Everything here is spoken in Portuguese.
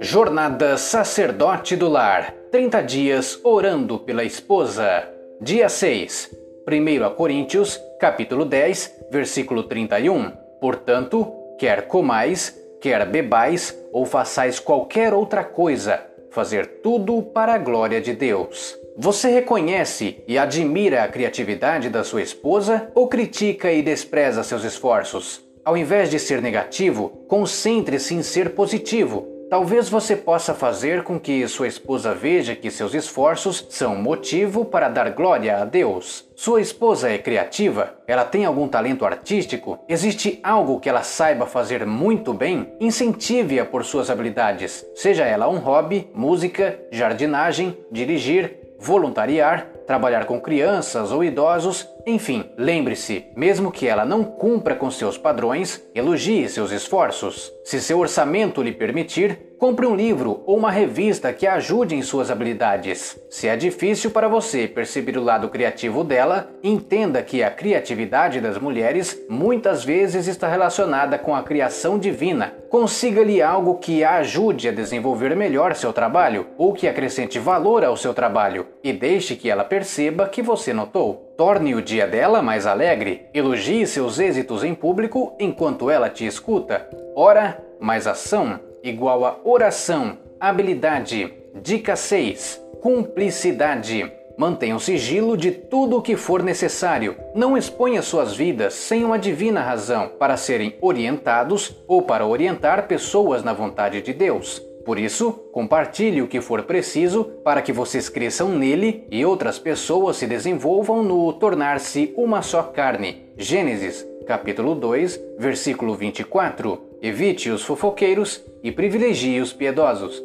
Jornada Sacerdote do Lar 30 dias orando pela esposa. Dia 6. 1 Coríntios, capítulo 10, versículo 31. Portanto, quer comais, quer bebais ou façais qualquer outra coisa, fazer tudo para a glória de Deus. Você reconhece e admira a criatividade da sua esposa ou critica e despreza seus esforços? Ao invés de ser negativo, concentre-se em ser positivo Talvez você possa fazer com que sua esposa veja que seus esforços são motivo para dar glória a Deus. Sua esposa é criativa? Ela tem algum talento artístico? Existe algo que ela saiba fazer muito bem? Incentive-a por suas habilidades, seja ela um hobby, música, jardinagem, dirigir, voluntariar, trabalhar com crianças ou idosos, enfim, lembre-se, mesmo que ela não cumpra com seus padrões, elogie seus esforços. Se seu orçamento lhe permitir, Compre um livro ou uma revista que ajude em suas habilidades. Se é difícil para você perceber o lado criativo dela, entenda que a criatividade das mulheres muitas vezes está relacionada com a criação divina. Consiga-lhe algo que a ajude a desenvolver melhor seu trabalho ou que acrescente valor ao seu trabalho e deixe que ela perceba que você notou. Torne o dia dela mais alegre. Elogie seus êxitos em público enquanto ela te escuta. Ora, mais ação igual a oração, habilidade. Dica 6. Cumplicidade. Mantenha o sigilo de tudo o que for necessário. Não exponha suas vidas sem uma divina razão para serem orientados ou para orientar pessoas na vontade de Deus. Por isso, compartilhe o que for preciso para que vocês cresçam nele e outras pessoas se desenvolvam no tornar-se uma só carne. Gênesis, capítulo 2, versículo 24. Evite os fofoqueiros e privilegie os piedosos.